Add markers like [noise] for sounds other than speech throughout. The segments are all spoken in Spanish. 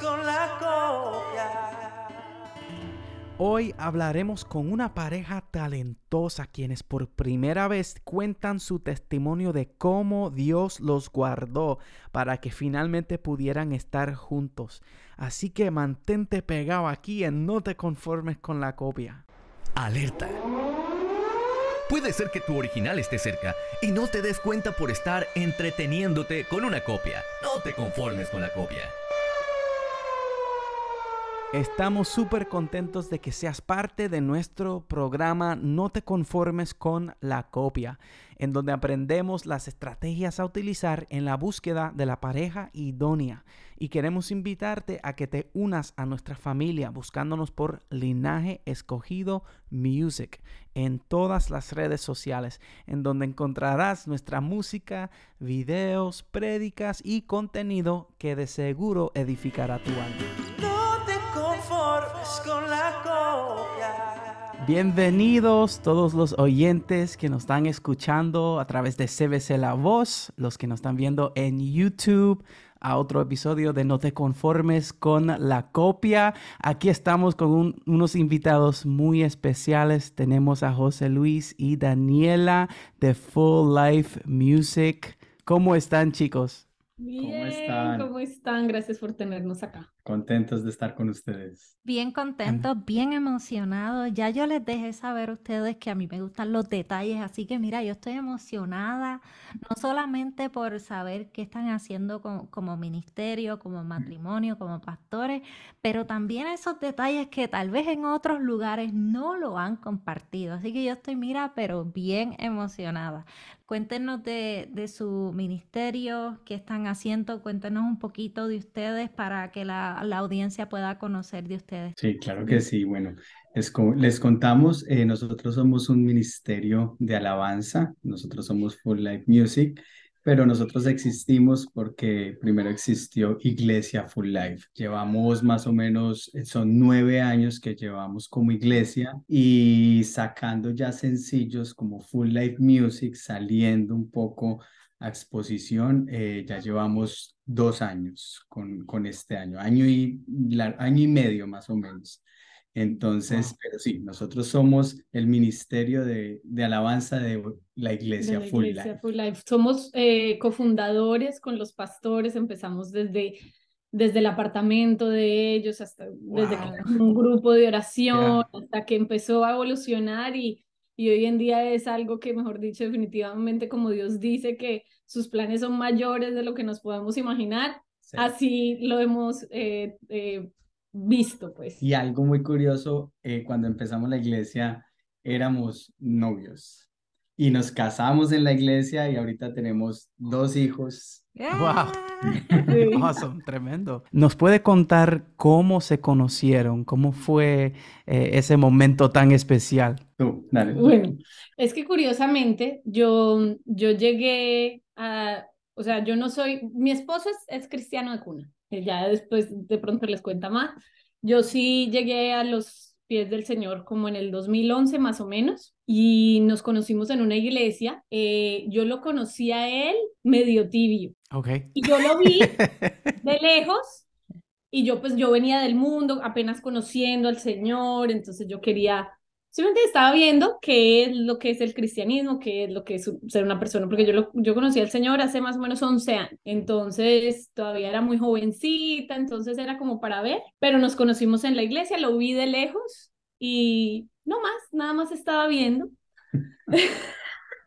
con la copia. Hoy hablaremos con una pareja talentosa quienes por primera vez cuentan su testimonio de cómo Dios los guardó para que finalmente pudieran estar juntos. Así que mantente pegado aquí en No te conformes con la copia. Alerta. Puede ser que tu original esté cerca y no te des cuenta por estar entreteniéndote con una copia. No te conformes con la copia. Estamos súper contentos de que seas parte de nuestro programa No te conformes con la copia, en donde aprendemos las estrategias a utilizar en la búsqueda de la pareja idónea. Y queremos invitarte a que te unas a nuestra familia buscándonos por Linaje Escogido Music en todas las redes sociales, en donde encontrarás nuestra música, videos, prédicas y contenido que de seguro edificará tu alma. Con la copia. Bienvenidos todos los oyentes que nos están escuchando a través de CBC La Voz, los que nos están viendo en YouTube, a otro episodio de No te conformes con la copia. Aquí estamos con un- unos invitados muy especiales. Tenemos a José Luis y Daniela de Full Life Music. ¿Cómo están chicos? Bien, están? ¿Cómo están? Gracias por tenernos acá. Contentos de estar con ustedes. Bien contentos, bien emocionados. Ya yo les dejé saber a ustedes que a mí me gustan los detalles, así que mira, yo estoy emocionada, no solamente por saber qué están haciendo como, como ministerio, como matrimonio, como pastores, pero también esos detalles que tal vez en otros lugares no lo han compartido. Así que yo estoy, mira, pero bien emocionada. Cuéntenos de, de su ministerio, qué están haciendo, cuéntenos un poquito de ustedes para que la, la audiencia pueda conocer de ustedes. Sí, claro que sí. Bueno, les, co- les contamos, eh, nosotros somos un ministerio de alabanza, nosotros somos Full Life Music, pero nosotros existimos porque primero existió Iglesia Full Life. Llevamos más o menos, eh, son nueve años que llevamos como iglesia y sacando ya sencillos como Full Life Music, saliendo un poco a exposición, eh, ya llevamos dos años con, con este año, año y, la- año y medio más o menos. Entonces, pero sí, nosotros somos el ministerio de, de alabanza de la De iglesia la Full Iglesia Life. Full Life. Somos eh, cofundadores con los pastores, empezamos desde, desde el apartamento de ellos, hasta desde que Wow. era un grupo de oración, hasta que empezó a evolucionar y, y hoy en día es algo que, mejor dicho, definitivamente como Dios dice que sus planes son mayores de lo que nos podemos imaginar, Sí. así lo hemos eh, eh, visto, pues. Y algo muy curioso, eh, cuando empezamos la iglesia éramos novios y nos casamos en la iglesia y ahorita tenemos dos hijos. Wow. [laughs] Awesome, tremendo. ¿Nos puede contar cómo se conocieron? ¿Cómo fue eh, ese momento tan especial? Tú, dale. Bueno, es que curiosamente yo, yo llegué a, o sea, yo no soy, mi esposo es, es cristiano de cuna, que ya después de pronto les cuenta más. Yo sí llegué a los pies del Señor como en el 2011 más o menos y nos conocimos en una iglesia. Eh, yo lo conocí a él medio tibio Ok. y yo lo vi [laughs] de lejos y yo pues yo venía del mundo apenas conociendo al Señor, entonces yo quería, simplemente estaba viendo qué es lo que es el cristianismo, qué es lo que es ser una persona, porque yo, lo, yo conocí al Señor hace más o menos 11 años, entonces todavía era muy jovencita, entonces era como para ver, pero nos conocimos en la iglesia, lo vi de lejos y no más, nada más estaba viendo. [laughs]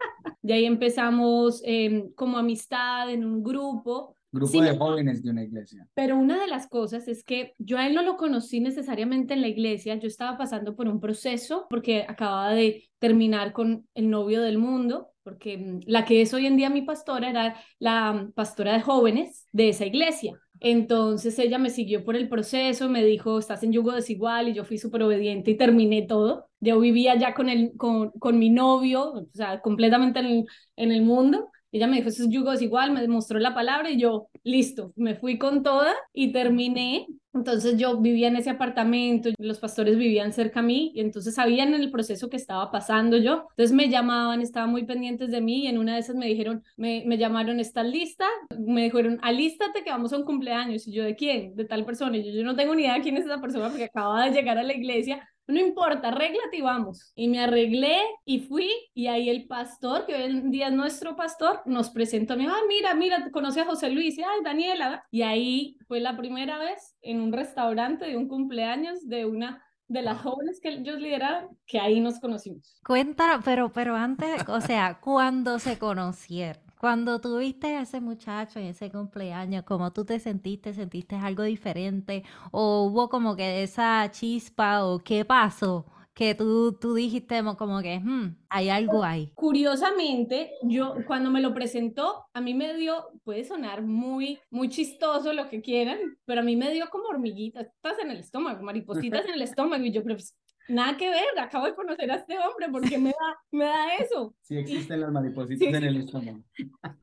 [laughs] De ahí empezamos em, como amistad en un grupo. Grupo Sí, de jóvenes de una iglesia. Pero una de las cosas es que yo a él no lo conocí necesariamente en la iglesia, yo estaba pasando por un proceso porque acababa de terminar con el novio del mundo, porque mm, la que es hoy en día mi pastora era la mm, pastora de jóvenes de esa iglesia. Entonces ella me siguió por el proceso, me dijo, estás en yugo desigual y yo fui súper obediente y terminé todo. Yo vivía ya con, el, con, con mi novio, o sea, completamente en el, en el mundo. Ella me dijo, esos yugos igual, me mostró la palabra y yo, listo, me fui con toda y terminé. Entonces yo vivía en ese apartamento, los pastores vivían cerca a mí y entonces sabían el proceso que estaba pasando yo. Entonces me llamaban, estaban muy pendientes de mí y en una de esas me dijeron, me, me llamaron, ¿estás lista? Me dijeron, alístate que vamos a un cumpleaños. Y yo, ¿de quién? De tal persona. Y yo, yo no tengo ni idea de quién es esa persona porque acababa de llegar a la iglesia, no importa, arréglate y vamos. Y me arreglé y fui y ahí el pastor, que hoy en día es nuestro pastor, nos presentó, me dijo, ay, mira, mira, conoce a José Luis, y, ay, Daniela. Y ahí fue la primera vez en un restaurante de un cumpleaños de una de las jóvenes que ellos lideraron, que ahí nos conocimos. Cuéntanos, pero, pero antes, o sea, cuando se conocieron, cuando tuviste a ese muchacho en ese cumpleaños, ¿cómo tú te sentiste? ¿Sentiste algo diferente? ¿O hubo como que esa chispa o qué pasó? Que tú, tú dijiste como que hmm, hay algo ahí. Curiosamente, yo cuando me lo presentó, a mí me dio, puede sonar muy, muy chistoso lo que quieran, pero a mí me dio como hormiguitas en el estómago, [laughs] maripositas en el estómago, y yo, pero pues, nada que ver, acabo de conocer a este hombre, porque me da, [laughs] me da eso? Sí existen las maripositas en el estómago.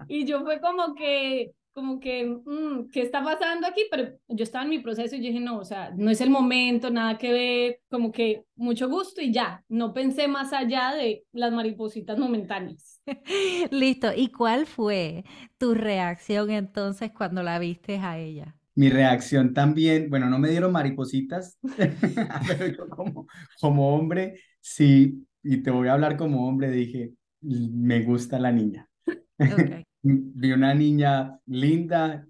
Y yo fue como que, como que, mm, ¿qué está pasando aquí? Pero yo estaba en mi proceso y yo dije, no, o sea, no es el momento, nada que ver, como que mucho gusto y ya, no pensé más allá de las maripositas momentáneas. [laughs] Listo, ¿y cuál fue tu reacción entonces cuando la viste a ella? Mi reacción también, bueno, no me dieron maripositas, [laughs] pero yo como, como hombre, sí, y te voy a hablar como hombre, dije, me gusta la niña. [laughs] Vi una niña linda,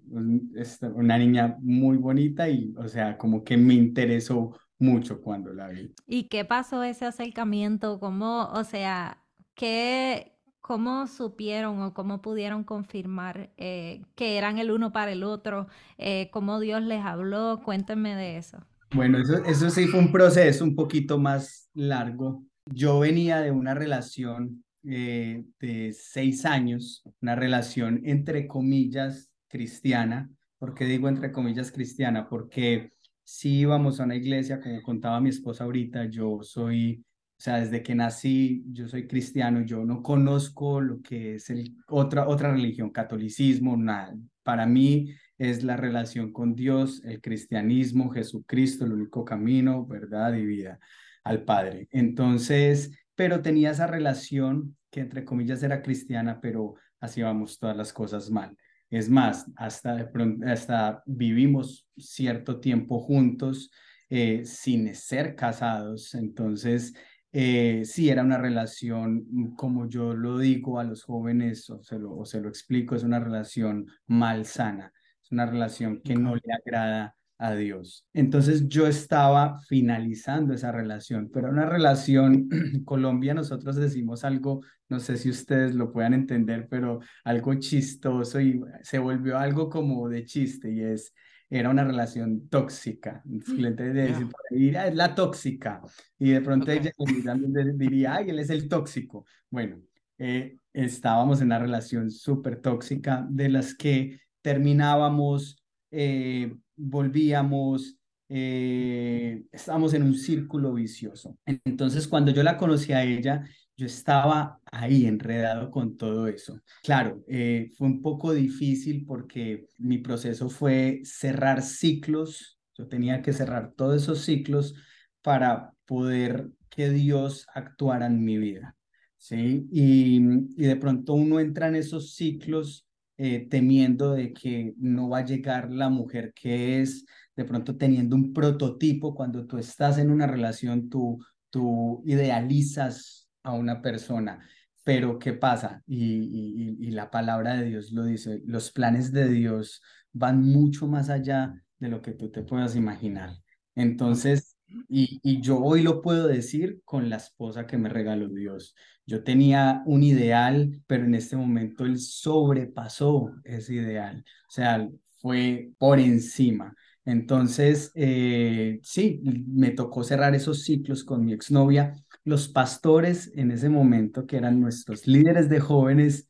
una niña muy bonita y, o sea, como que me interesó mucho cuando la vi. ¿Y qué pasó ese acercamiento? ¿Cómo, o sea, qué, ¿Cómo supieron o cómo pudieron confirmar eh, que eran el uno para el otro? Eh, ¿Cómo Dios les habló? Cuéntenme de eso. Bueno, eso, sí fue un proceso un poquito más largo. Yo venía de una relación eh, de seis años, una relación entre comillas cristiana. ¿Por qué digo entre comillas cristiana? Porque si íbamos a una iglesia, como contaba mi esposa ahorita, yo soy o sea, desde que nací, yo soy cristiano, yo no conozco lo que es el, otra, otra religión, catolicismo, nada. Para mí es la relación con Dios, el cristianismo, Jesucristo, el único camino, verdad y vida al Padre. Entonces, pero tenía esa relación que entre comillas era cristiana, pero hacíamos todas las cosas mal. Es más, hasta, de pronto, hasta vivimos cierto tiempo juntos eh, sin ser casados. Entonces, eh, sí era una relación, mm, como yo lo digo a los jóvenes o se lo, o se lo explico, es una relación malsana, es una relación que no le agrada a Dios. Entonces yo estaba finalizando esa relación, pero una relación, [clears throat] Colombia nosotros decimos algo, no sé si ustedes lo puedan entender, pero algo chistoso y se volvió algo como de chiste y es era una relación tóxica. Entonces, de ah, es la tóxica. Y de pronto ella [laughs] diría, ay, él es el tóxico. Bueno, eh, estábamos en una relación súper tóxica de las que terminábamos, eh, volvíamos, eh, estábamos en un círculo vicioso. Entonces, cuando yo la conocí a ella, yo estaba ahí enredado con todo eso. Claro, eh, fue un poco difícil porque mi proceso fue cerrar ciclos, yo tenía que cerrar todos esos ciclos para poder que Dios actuara en mi vida. ¿sí? Y, y de pronto uno entra en esos ciclos eh, temiendo de que no va a llegar la mujer que es, de pronto teniendo un prototipo, cuando tú estás en una relación, tú, tú idealizas a una persona. Pero ¿qué pasa? Y, y, la palabra de Dios lo dice, los planes de Dios van mucho más allá de lo que tú te puedas imaginar. Entonces, y, yo hoy lo puedo decir con la esposa que me regaló Dios. Yo tenía un ideal, pero en este momento él sobrepasó ese ideal. O sea, fue por encima. Entonces, eh, sí, me tocó cerrar esos ciclos con mi exnovia los pastores en ese momento, que eran nuestros líderes de jóvenes,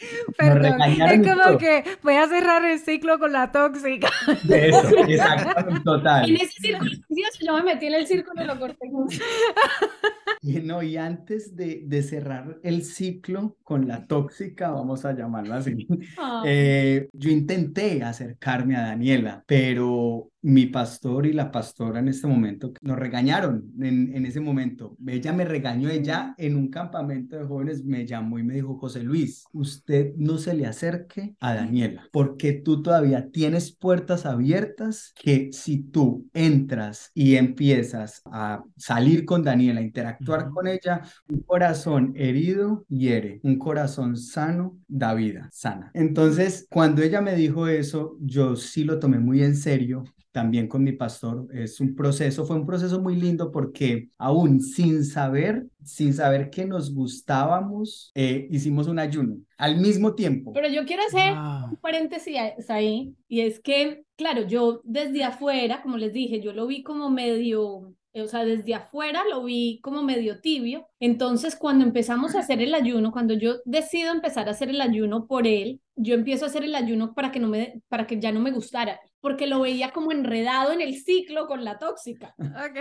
[laughs] Perdón, es como que voy a cerrar el ciclo con la tóxica. De eso, [laughs] exacto, total. En ese círculo yo me metí en el círculo y lo corté. [laughs] Y, no, y antes de, de cerrar el ciclo con la tóxica, vamos a llamarla así, Ah, eh, yo intenté acercarme a Daniela, pero mi pastor y la pastora en este momento nos regañaron en, en ese momento. Ella me regañó, ella en un campamento de jóvenes me llamó y me dijo, José Luis, usted no se le acerque a Daniela, porque tú todavía tienes puertas abiertas que si tú entras y empiezas a salir con Daniela, a interactuar con ella, un corazón herido hiere, un corazón sano da vida sana. Entonces, cuando ella me dijo eso, yo sí lo tomé muy en serio también con mi pastor. Es un proceso, fue un proceso muy lindo porque aún sin saber, sin saber que nos gustábamos, eh, hicimos un ayuno al mismo tiempo. Pero yo quiero hacer Wow. un paréntesis ahí, y es que, claro, yo desde afuera, como les dije, yo lo vi como medio, o sea, desde afuera lo vi como medio tibio. Entonces, cuando empezamos a hacer el ayuno, cuando yo decido empezar a hacer el ayuno por él, yo empiezo a hacer el ayuno para que no me, para que ya no me gustara, porque lo veía como enredado en el ciclo con la tóxica. Ok.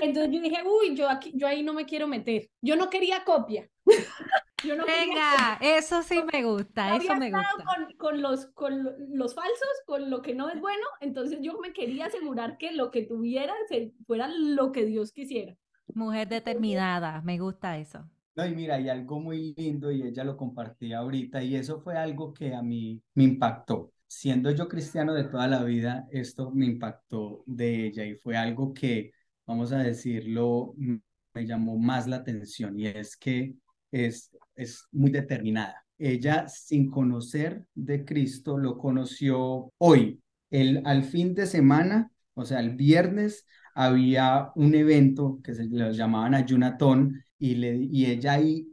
Entonces yo dije, uy, yo aquí, yo ahí no me quiero meter. Yo no quería copia. [laughs] Yo no quería Venga, eso sí me gusta, había eso me estado gusta. con, con los, con lo- los falsos, con lo que no es bueno, entonces yo me quería asegurar que lo que tuviera se- fuera lo que Dios quisiera. Mujer determinada, me gusta eso. No, y mira, y algo muy lindo, y ella lo compartía ahorita, y eso fue algo que a mí me impactó. Siendo yo cristiano de toda la vida, esto me impactó de ella y fue algo que, vamos a decirlo, me llamó más la atención y es que es, es muy determinada. Ella, sin conocer de Cristo, lo conoció hoy, el, al fin de semana, o sea, el viernes, había un evento que se lo llamaban Ayunatón y, le, y ella y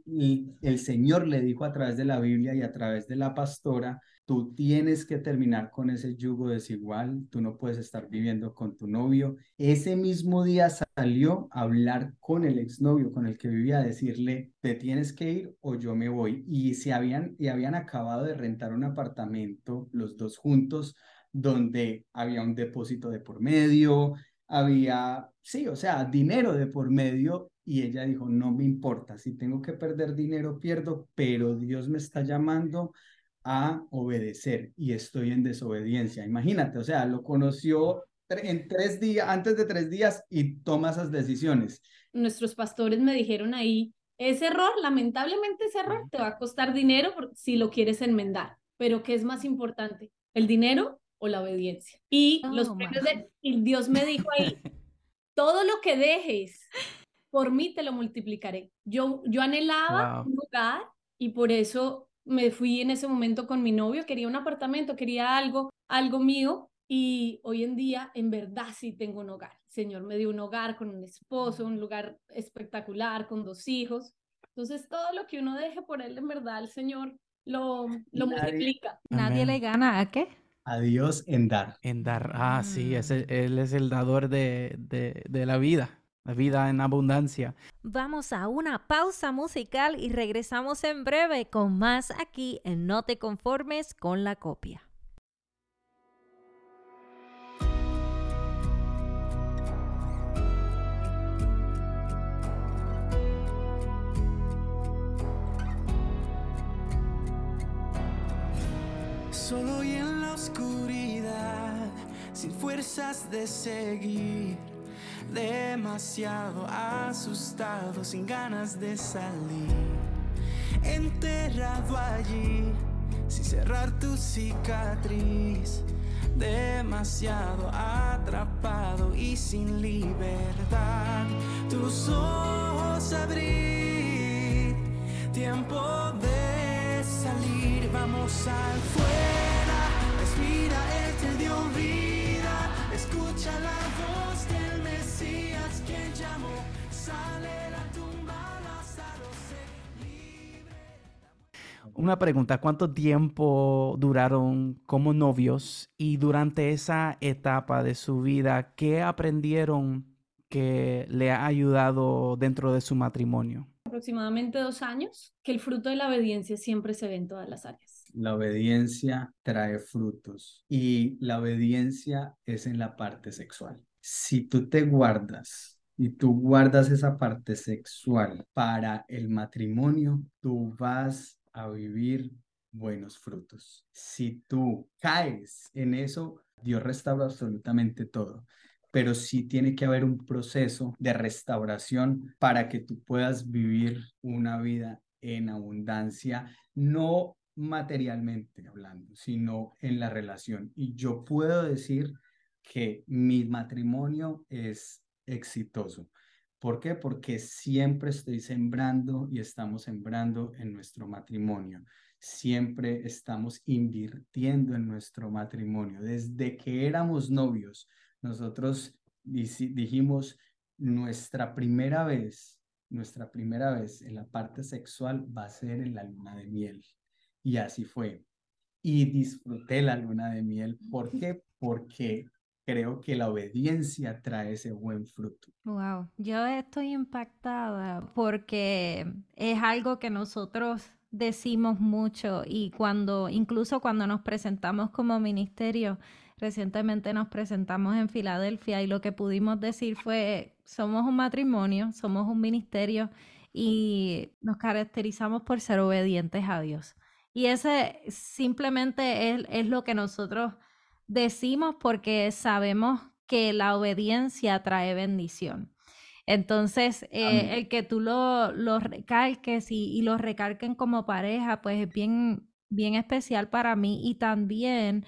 el Señor le dijo a través de la Biblia y a través de la pastora, tú tienes que terminar con ese yugo desigual, tú no puedes estar viviendo con tu novio. Ese mismo día salió a hablar con el exnovio con el que vivía, a decirle, te tienes que ir o yo me voy. Y se habían, y habían acabado de rentar un apartamento los dos juntos donde había un depósito de por medio, había, sí, o sea, dinero de por medio y ella dijo, no me importa, si tengo que perder dinero, pierdo, pero Dios me está llamando a obedecer y estoy en desobediencia. Imagínate, o sea, lo conoció en tres días, antes de tres días y toma esas decisiones. Nuestros pastores me dijeron ahí, ese error, lamentablemente ese error te va a costar dinero si lo quieres enmendar, pero ¿qué es más importante? ¿El dinero o la obediencia? Y los Toma. premios de, y Dios me dijo ahí, [laughs] todo lo que dejes por mí te lo multiplicaré. Yo, yo anhelaba Wow. un lugar y por eso me fui en ese momento con mi novio, quería un apartamento, quería algo, algo mío y hoy en día en verdad sí tengo un hogar. El Señor me dio un hogar con un esposo, un lugar espectacular, con dos hijos. Entonces todo lo que uno deje por Él, en verdad, el Señor lo, lo Nadie- multiplica. Nadie Amén. le gana a qué? A Dios en dar. En dar, ah, sí, Mm. ese- Él es el dador de, de, de la vida, la vida en abundancia. Vamos a una pausa musical y regresamos en breve con más aquí en No te conformes con la copia. Solo y en la oscuridad, sin fuerzas de seguir, demasiado asustado, sin ganas de salir, enterrado allí, sin cerrar tu cicatriz, demasiado atrapado y sin libertad, tus ojos abrir, tiempo de salir, vamos al fuera, respira, Él te dio vida, escucha la voz del Mesías que llamó, sale la tumba, Lázaro se libre. Una pregunta, ¿cuánto tiempo duraron como novios y durante esa etapa de su vida, qué aprendieron que le ha ayudado dentro de su matrimonio? Aproximadamente dos años, que el fruto de la obediencia siempre se ve en todas las áreas. La obediencia trae frutos y la obediencia es en la parte sexual. Si tú te guardas y tú guardas esa parte sexual para el matrimonio, tú vas a vivir buenos frutos. Si tú caes en eso, Dios restaura absolutamente todo. Pero sí tiene que haber un proceso de restauración para que tú puedas vivir una vida en abundancia, no materialmente hablando, sino en la relación. Y yo puedo decir que mi matrimonio es exitoso. ¿Por qué? Porque siempre estoy sembrando y estamos sembrando en nuestro matrimonio. Siempre estamos invirtiendo en nuestro matrimonio. Desde que éramos novios, nosotros dijimos, nuestra primera vez, nuestra primera vez en la parte sexual va a ser en la luna de miel. Y así fue. Y disfruté la luna de miel. ¿Por qué? Porque creo que la obediencia trae ese buen fruto. Wow, yo estoy impactada porque es algo que nosotros decimos mucho y cuando, incluso cuando nos presentamos como ministerio, recientemente nos presentamos en Filadelfia y lo que pudimos decir fue, somos un matrimonio, somos un ministerio y nos caracterizamos por ser obedientes a Dios. Y ese simplemente es, es lo que nosotros decimos porque sabemos que la obediencia trae bendición. Entonces, eh, el que tú lo, lo recalques y, y, lo recalquen como pareja, pues es bien, bien especial para mí. Y también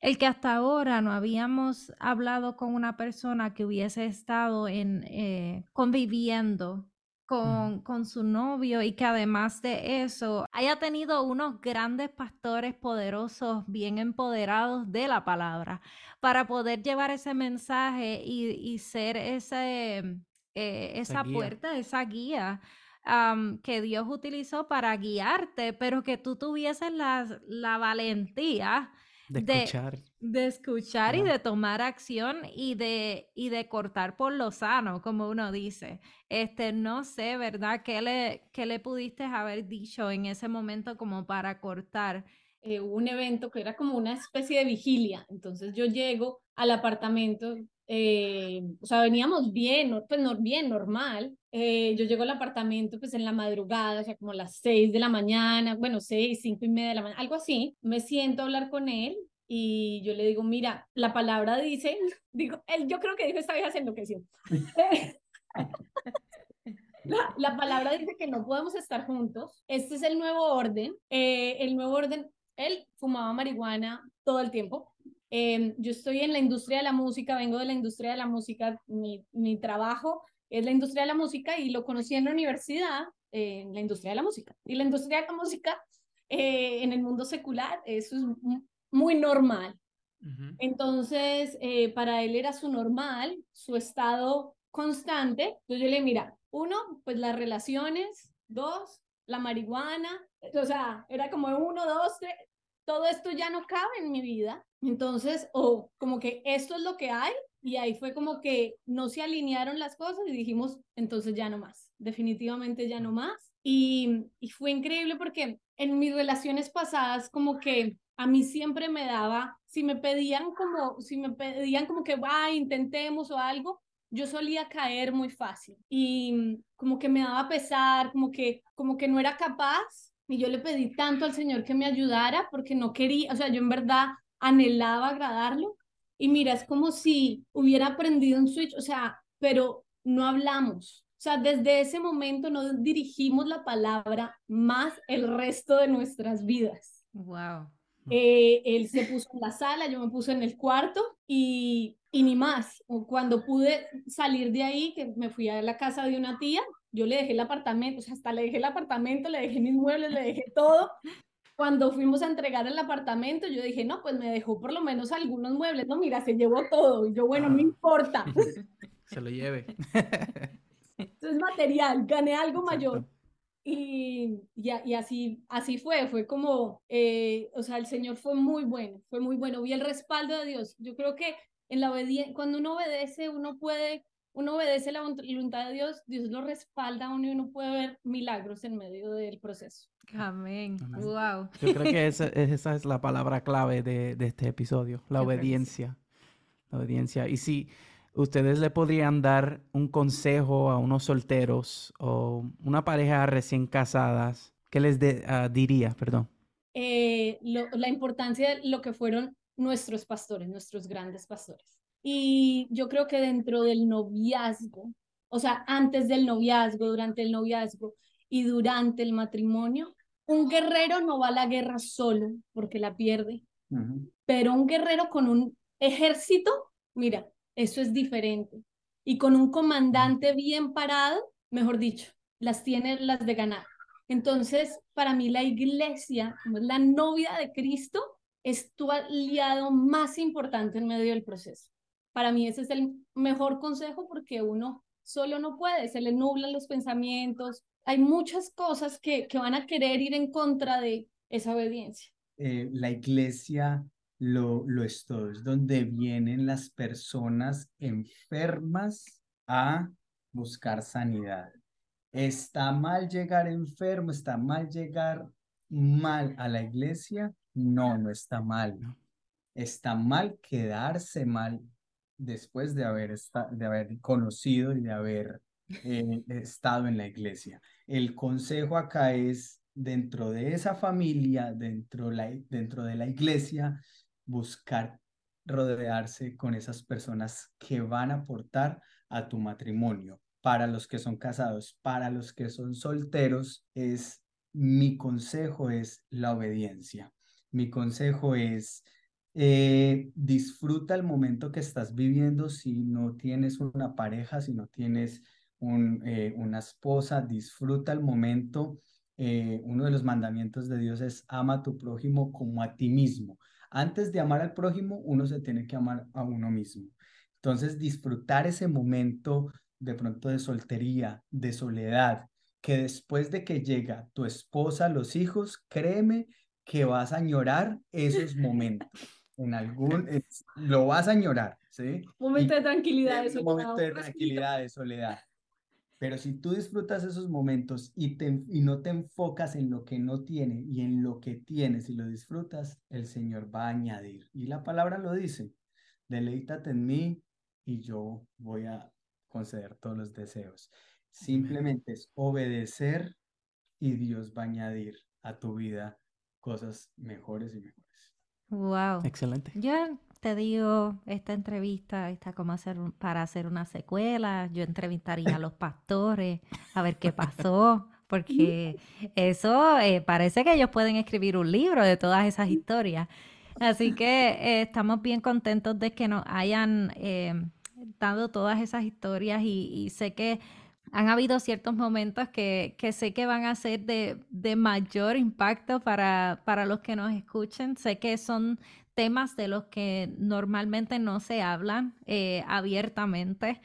el que hasta ahora no habíamos hablado con una persona que hubiese estado en, eh, conviviendo con, con, su novio y que además de eso haya tenido unos grandes pastores poderosos, bien empoderados de la palabra, para poder llevar ese mensaje y, y ser ese, eh, esa, puerta, esa guía. que Dios utilizó para guiarte, pero que tú tuvieses la, la valentía de escuchar. De, escuchar y de tomar acción y de, y de cortar por lo sano, como uno dice. Este, no sé, ¿verdad? ¿Qué le, qué le pudiste haber dicho en ese momento como para cortar? Eh, un evento que era como una especie de vigilia. Entonces yo llego al apartamento, eh, o sea, veníamos bien, pues no, bien, normal. Eh, yo llego al apartamento pues en la madrugada, o sea, como las seis de la mañana, bueno, seis, cinco y media de la mañana, algo así. Me siento a hablar con él y yo le digo, mira, la palabra dice, [laughs] digo, él, yo creo que dijo, esta vieja se enloqueció. [laughs] La, la, palabra dice que no podemos estar juntos. Este es el nuevo orden. Eh, el nuevo orden, él fumaba marihuana todo el tiempo. Eh, yo estoy en la industria de la música, vengo de la industria de la música, mi, mi trabajo es la industria de la música y lo conocí en la universidad, eh, en la industria de la música. Y la industria de la música eh, en el mundo secular, eso es muy normal. Entonces, eh, para él era su normal, su estado constante. Entonces yo le mira, uno, pues las relaciones, dos, la marihuana, o sea, era como uno, dos, tres, todo esto ya no cabe en mi vida. Entonces, o como que esto es lo que hay y ahí fue como que no se alinearon las cosas y dijimos, entonces ya no más, definitivamente ya no más. Y, y fue increíble porque en mis relaciones pasadas como que a mí siempre me daba, si me pedían como, si me pedían como que, va, intentemos o algo, yo solía caer muy fácil y como que me daba pesar, como que, como que no era capaz y yo le pedí tanto al Señor que me ayudara porque no quería, o sea, yo en verdad anhelaba agradarlo. Y mira, es como si hubiera aprendido un switch, o sea, pero no hablamos. O sea, desde ese momento no dirigimos la palabra más el resto de nuestras vidas. Wow. Eh, él se puso en la sala, yo me puse en el cuarto y, y ni más. Cuando pude salir de ahí, que me fui a la casa de una tía, yo le dejé el apartamento, o sea, hasta le dejé el apartamento, le dejé mis muebles, le dejé todo. Cuando fuimos a entregar el apartamento, yo dije, no, pues me dejó por lo menos algunos muebles. No, mira, se llevó todo. Y yo, bueno, no importa. [laughs] Se lo lleve. [laughs] Esto es material, gané algo mayor. Y, y, y, así, así fue, fue como, eh, o sea, el Señor fue muy bueno, fue muy bueno. Vi el respaldo de Dios. Yo creo que en la obediencia, cuando uno obedece, uno puede uno obedece la voluntad de Dios, Dios lo respalda a uno y uno puede ver milagros en medio del proceso. Amén. Wow. Yo creo que esa, [laughs] esa, es la palabra clave de, de este episodio, la obediencia. La obediencia. Y si ustedes le podrían dar un consejo a unos solteros o una pareja recién casadas, ¿qué les ah, diría? Perdón. Eh, la importancia de lo que fueron nuestros pastores, nuestros grandes pastores. Y yo creo que dentro del noviazgo, o sea, antes del noviazgo, durante el noviazgo y durante el matrimonio, un guerrero no va a la guerra solo porque la pierde, pero un guerrero con un ejército, mira, eso es diferente. Y con un comandante bien parado, mejor dicho, las tiene las de ganar. Entonces, para mí la iglesia, la novia de Cristo, es tu aliado más importante en medio del proceso. Para mí ese es el mejor consejo porque uno solo no puede, se le nublan los pensamientos. Hay muchas cosas que, que van a querer ir en contra de esa obediencia. Eh, la iglesia lo, lo es todo, es donde vienen las personas enfermas a buscar sanidad. ¿Está mal llegar enfermo? ¿Está mal llegar mal a la iglesia? No, no está mal. Está mal quedarse mal después de haber, de haber conocido y de haber eh, estado en la iglesia. El consejo acá es, dentro de esa familia, dentro, la, dentro de la iglesia, buscar rodearse con esas personas que van a aportar a tu matrimonio. Para los que son casados, para los que son solteros, es mi consejo es la obediencia. Mi consejo es eh, disfruta el momento que estás viviendo si no tienes una pareja, si no tienes eh, una esposa, disfruta el momento. Eh, uno de los mandamientos de Dios es ama a tu prójimo como a ti mismo. Antes de amar al prójimo, uno se tiene que amar a uno mismo. Entonces, disfrutar ese momento de pronto de soltería, de soledad, que después de que llega tu esposa, los hijos, créeme que vas a añorar esos momentos. En algún, lo vas a añorar, ¿sí? Momento de tranquilidad, de soledad. Momento de tranquilidad, de soledad. Pero si tú disfrutas esos momentos y, te, y no te enfocas en lo que no tiene y en lo que tienes y lo disfrutas, el Señor va a añadir. Y la palabra lo dice, deleítate en mí y yo voy a conceder todos los deseos. Simplemente es obedecer y Dios va a añadir a tu vida cosas mejores y mejores. Wow. Excelente. Yo te digo, esta entrevista está como hacer, para hacer una secuela. Yo entrevistaría a los pastores a ver qué pasó, porque [laughs] eso eh, parece que ellos pueden escribir un libro de todas esas historias. Así que eh, estamos bien contentos de que nos hayan eh, dado todas esas historias y, sé que han habido ciertos momentos que, que sé que van a ser de, de mayor impacto para, para los que nos escuchen. Sé que son temas de los que normalmente no se hablan eh, abiertamente.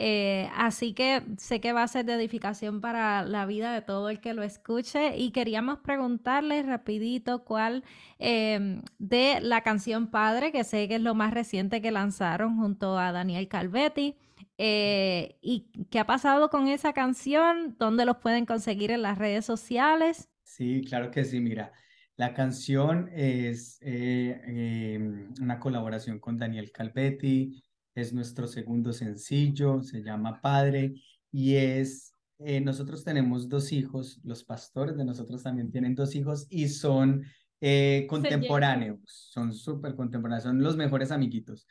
Eh, así que sé que va a ser de edificación para la vida de todo el que lo escuche y queríamos preguntarle rapidito cuál em, de la canción Padre, que sé que es lo más reciente que lanzaron junto a Daniel Calvetti, eh, y qué ha pasado con esa canción, dónde los pueden conseguir en las redes sociales. Sí, claro que sí, mira. La canción es eh, em, una colaboración con Daniel Calvetti, es nuestro segundo sencillo, se llama Padre y es, eh, nosotros tenemos dos hijos, los pastores de nosotros también tienen dos hijos y son eh, contemporáneos, son súper contemporáneos, son los mejores amiguitos.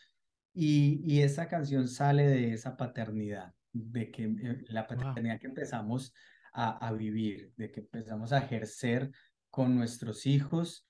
Y, y esa canción sale de esa paternidad, de que la paternidad que empezamos a, a vivir, de que empezamos a ejercer con nuestros hijos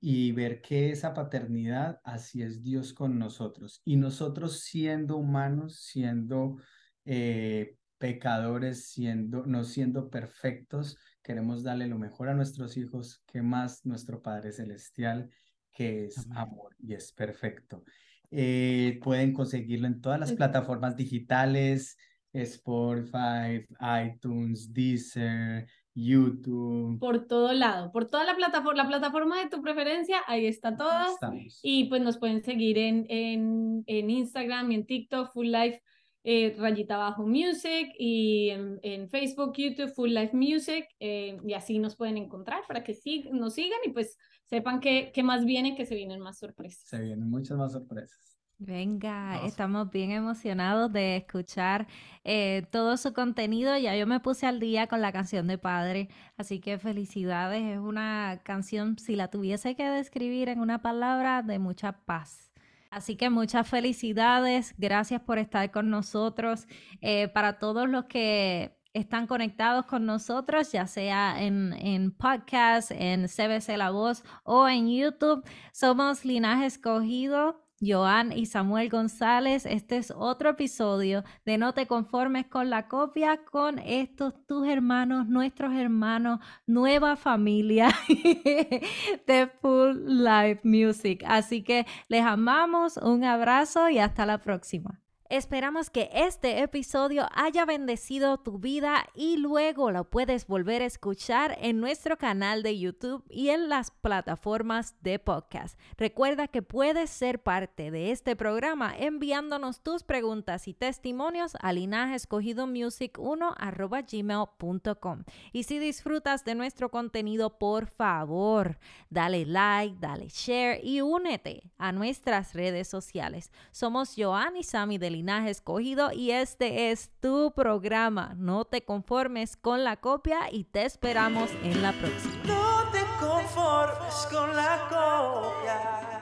y ver que esa paternidad, así es Dios con nosotros. Y nosotros siendo humanos, siendo eh, pecadores, siendo, no siendo perfectos, queremos darle lo mejor a nuestros hijos, que más nuestro Padre Celestial, que es amor y es perfecto. Eh, pueden conseguirlo en todas las plataformas digitales, Spotify, iTunes, Deezer, YouTube. Por todo lado, por toda la plataforma, la plataforma de tu preferencia, ahí está toda. Y pues nos pueden seguir en, en, en Instagram y en TikTok, Full Life eh, rayita abajo music y en, Facebook, YouTube, Full Life Music eh, y así nos pueden encontrar para que sí, nos sigan y pues sepan que, que más viene, que se vienen más sorpresas. Se vienen muchas más sorpresas. Venga, estamos bien emocionados de escuchar eh, todo su contenido. Ya yo me puse al día con la canción de Padre, así que felicidades. Es una canción, si la tuviese que describir en una palabra, de mucha paz. Así que muchas felicidades, gracias por estar con nosotros. Eh, para todos los que están conectados con nosotros, ya sea en, en podcast, en CBC La Voz o en YouTube, somos Linaje Escogido Joan y Samuel González. Este es otro episodio de No te conformes con la copia con estos tus hermanos, nuestros hermanos, nueva familia [laughs] de Full Life Music. Así que les amamos, un abrazo y hasta la próxima. Esperamos que este episodio haya bendecido tu vida y luego lo puedes volver a escuchar en nuestro canal de YouTube y en las plataformas de podcast. Recuerda que puedes ser parte de este programa enviándonos tus preguntas y testimonios a linajescogidomusic1 Y si disfrutas de nuestro contenido, por favor, dale like, dale share y únete a nuestras redes sociales. Somos Joan y Sammy de linaje escogido y este es tu programa. No te conformes con la copia y te esperamos en la próxima. No te conformes con la copia.